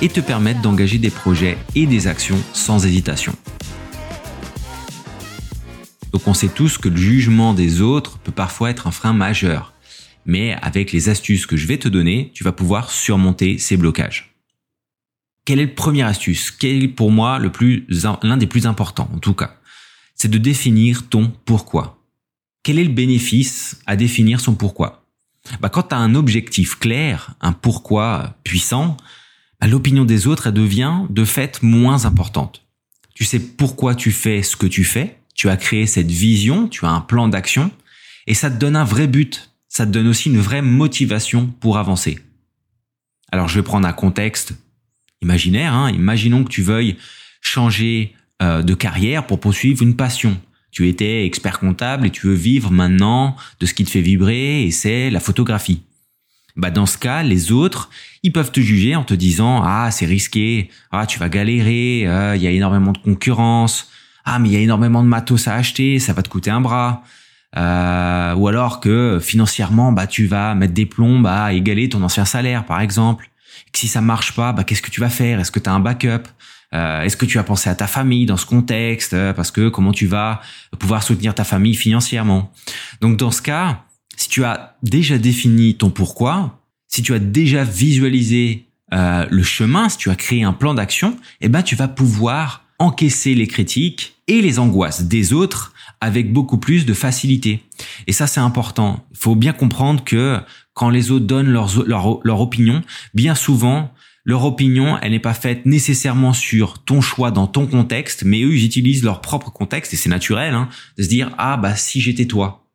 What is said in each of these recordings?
et te permettre d'engager des projets et des actions sans hésitation. Donc on sait tous que le jugement des autres peut parfois être un frein majeur, mais avec les astuces que je vais te donner, tu vas pouvoir surmonter ces blocages. Quelle est la première astuce? Quel est pour moi l'un des plus importants en tout cas? C'est de définir ton pourquoi. Quel est le bénéfice à définir son pourquoi? Bah, Quand tu as un objectif clair, un pourquoi puissant, bah, l'opinion des autres elle devient de fait moins importante. Tu sais pourquoi tu fais ce que tu fais, tu as créé cette vision, tu as un plan d'action, et ça te donne un vrai but, ça te donne aussi une vraie motivation pour avancer. Alors je vais prendre un contexte imaginaire, hein. imaginons que tu veuilles changer euh, de carrière pour poursuivre une passion. Tu étais expert comptable et tu veux vivre maintenant de ce qui te fait vibrer et c'est la photographie. Bah dans ce cas, les autres, ils peuvent te juger en te disant ah c'est risqué, ah tu vas galérer, ah, il y a énormément de concurrence, ah mais il y a énormément de matos à acheter, ça va te coûter un bras. Euh, ou alors que financièrement bah tu vas mettre des plombs à égaler ton ancien salaire par exemple. que si ça marche pas, bah qu'est-ce que tu vas faire? Est-ce que tu as un backup? Euh, Est-ce que tu as pensé à ta famille dans ce contexte? Parce que comment tu vas pouvoir soutenir ta famille financièrement Donc dans ce cas, si tu as déjà défini ton pourquoi, si tu as déjà visualisé euh, le chemin, si tu as créé un plan d'action, eh ben tu vas pouvoir encaisser les critiques et les angoisses des autres avec beaucoup plus de facilité. Et ça, c'est important. Il faut bien comprendre que quand les autres donnent leur, leur opinion, bien souvent, leur opinion, elle n'est pas faite nécessairement sur ton choix dans ton contexte, mais eux, ils utilisent leur propre contexte et c'est naturel hein, de se dire ah bah si j'étais toi,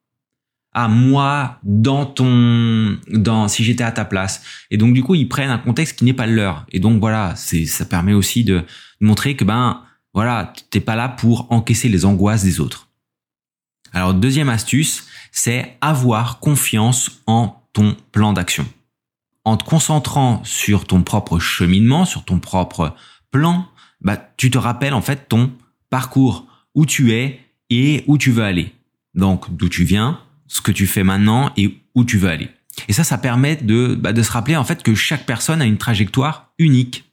ah moi dans ton dans si j'étais à ta place et donc du coup ils prennent un contexte qui n'est pas le leur et donc voilà c'est ça permet aussi de montrer que ben voilà t'es pas là pour encaisser les angoisses des autres. Alors deuxième astuce, c'est avoir confiance en ton plan d'action en te concentrant sur ton propre cheminement, sur ton propre plan, bah, tu te rappelles en fait ton parcours, où tu es et où tu veux aller. Donc, d'où tu viens, ce que tu fais maintenant et où tu veux aller. Et ça, ça permet de, bah, de se rappeler en fait que chaque personne a une trajectoire unique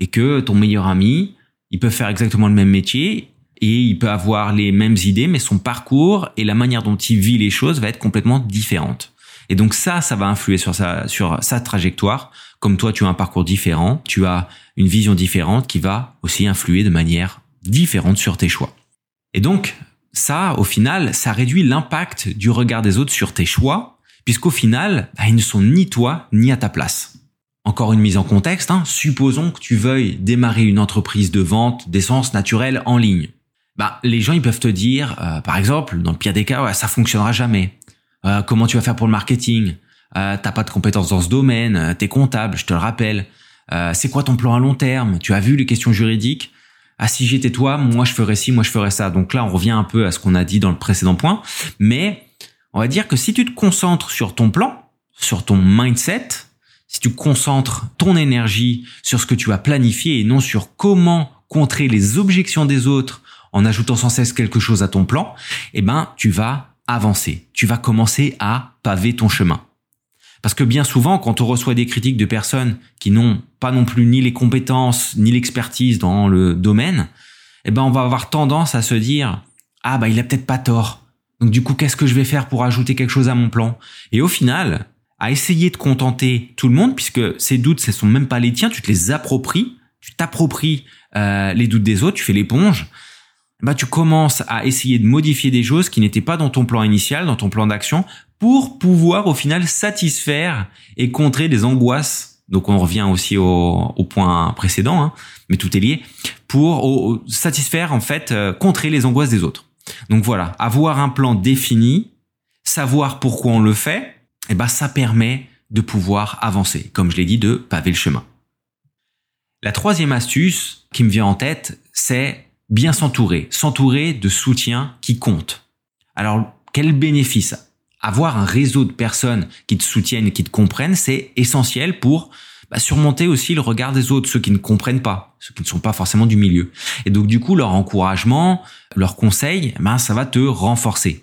et que ton meilleur ami, il peut faire exactement le même métier et il peut avoir les mêmes idées, mais son parcours et la manière dont il vit les choses va être complètement différente. Et donc ça, ça va influer sur sa, sur sa trajectoire. Comme toi, tu as un parcours différent, tu as une vision différente qui va aussi influer de manière différente sur tes choix. Et donc, ça, au final, ça réduit l'impact du regard des autres sur tes choix, puisqu'au final, bah, ils ne sont ni toi, ni à ta place. Encore une mise en contexte, hein, supposons que tu veuilles démarrer une entreprise de vente d'essence naturelle en ligne. Bah, les gens ils peuvent te dire, euh, par exemple, dans le pire des cas, ouais, ça fonctionnera jamais. Euh, comment tu vas faire pour le marketing, euh, t'as pas de compétences dans ce domaine, euh, t'es comptable, je te le rappelle. Euh, c'est quoi ton plan à long terme? Tu as vu les questions juridiques? Ah si j'étais toi, moi je ferais ci, moi je ferais ça. Donc là, on revient un peu à ce qu'on a dit dans le précédent point, mais on va dire que si tu te concentres sur ton plan, sur ton mindset, si tu concentres ton énergie sur ce que tu as planifié et non sur comment contrer les objections des autres en ajoutant sans cesse quelque chose à ton plan, eh ben tu vas avancer. Tu vas commencer à paver ton chemin. Parce que bien souvent, quand on reçoit des critiques de personnes qui n'ont pas non plus ni les compétences ni l'expertise dans le domaine, eh ben on va avoir tendance à se dire ah bah il a peut-être pas tort. Donc du coup, qu'est-ce que je vais faire pour ajouter quelque chose à mon plan? Et au final, à essayer de contenter tout le monde, puisque ces doutes, ce sont même pas les tiens, tu te les appropries, tu t'appropries euh, les doutes des autres, tu fais l'éponge bah tu commences à essayer de modifier des choses qui n'étaient pas dans ton plan initial, dans ton plan d'action, pour pouvoir au final satisfaire et contrer des angoisses. Donc on revient aussi au, point précédent, hein, mais tout est lié, pour satisfaire en fait, euh, contrer les angoisses des autres. Donc voilà, avoir un plan défini, savoir pourquoi on le fait, et eh ben ça permet de pouvoir avancer, comme je l'ai dit, de paver le chemin. La troisième astuce qui me vient en tête, c'est bien s'entourer, s'entourer de soutien qui compte. Alors, quel bénéfice? Avoir un réseau de personnes qui te soutiennent qui te comprennent, c'est essentiel pour bah, surmonter aussi le regard des autres, ceux qui ne comprennent pas, ceux qui ne sont pas forcément du milieu. Et donc du coup, leur encouragement, leur conseil, ben, ça va te renforcer.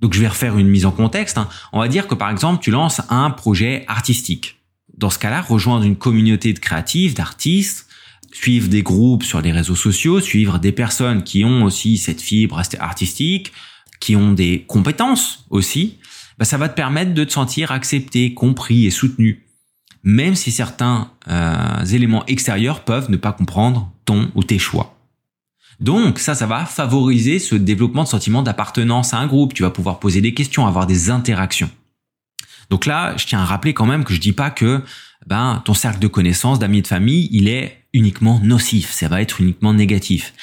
Donc je vais refaire une mise en contexte. Hein. On va dire que par exemple, tu lances un projet artistique. Dans ce cas-là, rejoindre une communauté de créatifs, d'artistes, suivre des groupes sur les réseaux sociaux, suivre des personnes qui ont aussi cette fibre artistique, qui ont des compétences aussi, bah, ça va te permettre de te sentir accepté, compris et soutenu, même si certains euh, éléments extérieurs peuvent ne pas comprendre ton ou tes choix. Donc ça, ça va favoriser ce développement de sentiment d'appartenance à un groupe. Tu vas pouvoir poser des questions, avoir des interactions. Donc là, je tiens à rappeler quand même que je dis pas que ben ton cercle de connaissances, d'amis de famille, il est uniquement nocif. Ça va être uniquement négatif.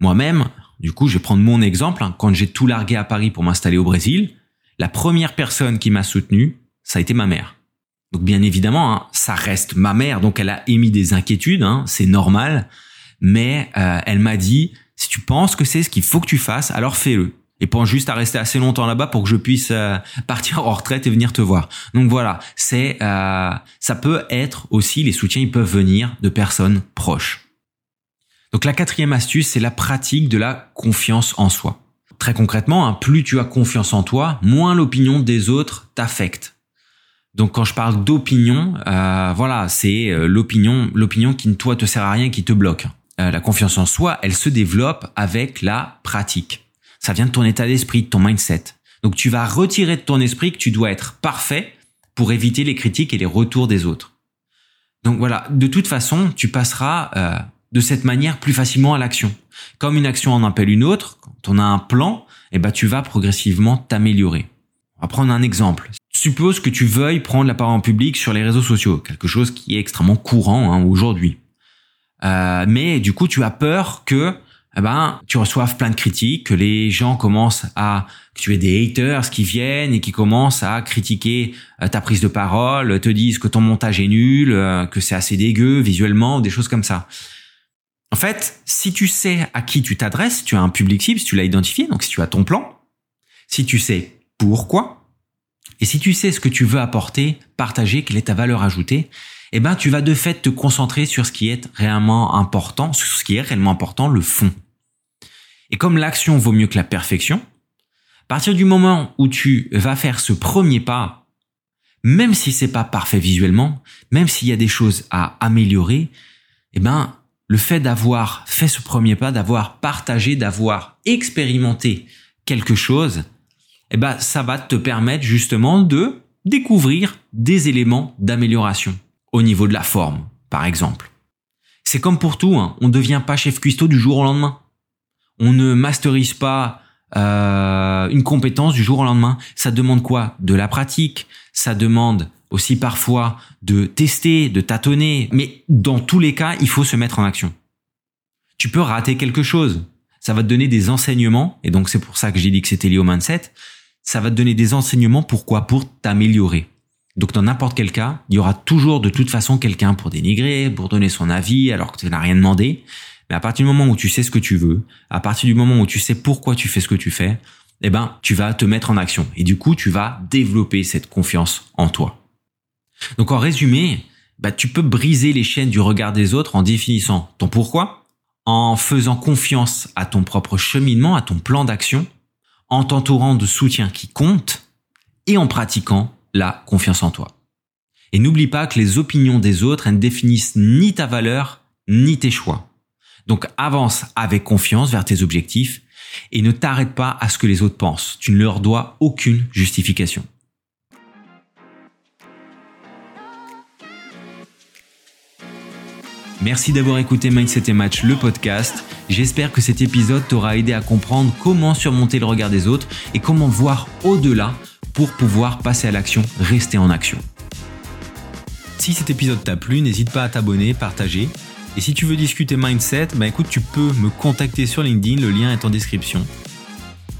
Moi-même, du coup, je vais prendre mon exemple. Hein. Quand j'ai tout largué à Paris pour m'installer au Brésil, la première personne qui m'a soutenu, ça a été ma mère. Donc bien évidemment, hein, ça reste ma mère, donc elle a émis des inquiétudes, hein, c'est normal mais euh, elle m'a dit si tu penses que c'est ce qu'il faut que tu fasses, alors fais-le. Et pense juste à rester assez longtemps là-bas pour que je puisse euh, partir en retraite et venir te voir. Donc voilà, c'est euh, ça peut être aussi les soutiens, ils peuvent venir de personnes proches. Donc la quatrième astuce, c'est la pratique de la confiance en soi. Très concrètement, hein, plus tu as confiance en toi, moins l'opinion des autres t'affecte. Donc quand je parle d'opinion, euh, voilà, c'est l'opinion, l'opinion qui toi te sert à rien, qui te bloque. La confiance en soi, elle se développe avec la pratique. Ça vient de ton état d'esprit, de ton mindset. Donc tu vas retirer de ton esprit que tu dois être parfait pour éviter les critiques et les retours des autres. Donc voilà, de toute façon, tu passeras euh, de cette manière plus facilement à l'action. Comme une action en appelle une autre, quand on a un plan, eh ben tu vas progressivement t'améliorer. On va prendre un exemple. Suppose que tu veuilles prendre la parole en public sur les réseaux sociaux, quelque chose qui est extrêmement courant hein, aujourd'hui. Euh, mais du coup, tu as peur que eh ben, tu reçoives plein de critiques, que les gens commencent à, que tu aies des haters qui viennent et qui commencent à critiquer euh, ta prise de parole, te disent que ton montage est nul, euh, que c'est assez dégueu visuellement, des choses comme ça. En fait, si tu sais à qui tu t'adresses, tu as un public cible, si tu l'as identifié, donc si tu as ton plan, si tu sais pourquoi, et si tu sais ce que tu veux apporter, partager, quelle est ta valeur ajoutée, eh ben tu vas de fait te concentrer sur ce qui est réellement important, sur ce qui est réellement important, le fond. Et comme l'action vaut mieux que la perfection, à partir du moment où tu vas faire ce premier pas, même si c'est pas parfait visuellement, même s'il y a des choses à améliorer, eh ben le fait d'avoir fait ce premier pas, d'avoir partagé, d'avoir expérimenté quelque chose, eh ben ça va te permettre justement de découvrir des éléments d'amélioration au niveau de la forme, par exemple. C'est comme pour tout, hein. on ne devient pas chef cuistot du jour au lendemain. On ne masterise pas euh, une compétence du jour au lendemain. Ça demande quoi? De la pratique. Ça demande aussi parfois de tester, de tâtonner. Mais dans tous les cas, il faut se mettre en action. Tu peux rater quelque chose. Ça va te donner des enseignements. Et donc c'est pour ça que j'ai dit que c'était lié au mindset. Ça va te donner des enseignements. Pourquoi? Pour t'améliorer. Donc dans n'importe quel cas, il y aura toujours de toute façon quelqu'un pour dénigrer, pour donner son avis alors que tu n'as rien demandé. Mais à partir du moment où tu sais ce que tu veux, à partir du moment où tu sais pourquoi tu fais ce que tu fais, eh ben, tu vas te mettre en action. Et du coup, tu vas développer cette confiance en toi. Donc en résumé, bah, tu peux briser les chaînes du regard des autres en définissant ton pourquoi, en faisant confiance à ton propre cheminement, à ton plan d'action, en t'entourant de soutien qui compte et en pratiquant la confiance en toi. Et n'oublie pas que les opinions des autres, ne définissent ni ta valeur, ni tes choix. Donc avance avec confiance vers tes objectifs et ne t'arrête pas à ce que les autres pensent. Tu ne leur dois aucune justification. Merci d'avoir écouté Mindset et Match, le podcast. J'espère que cet épisode t'aura aidé à comprendre comment surmonter le regard des autres et comment voir au-delà pour pouvoir passer à l'action, rester en action. Si cet épisode t'a plu, n'hésite pas à t'abonner, partager. Et si tu veux discuter mindset, bah écoute, tu peux me contacter sur LinkedIn, le lien est en description.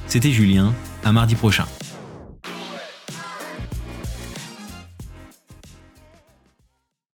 C'était Julien, à mardi prochain.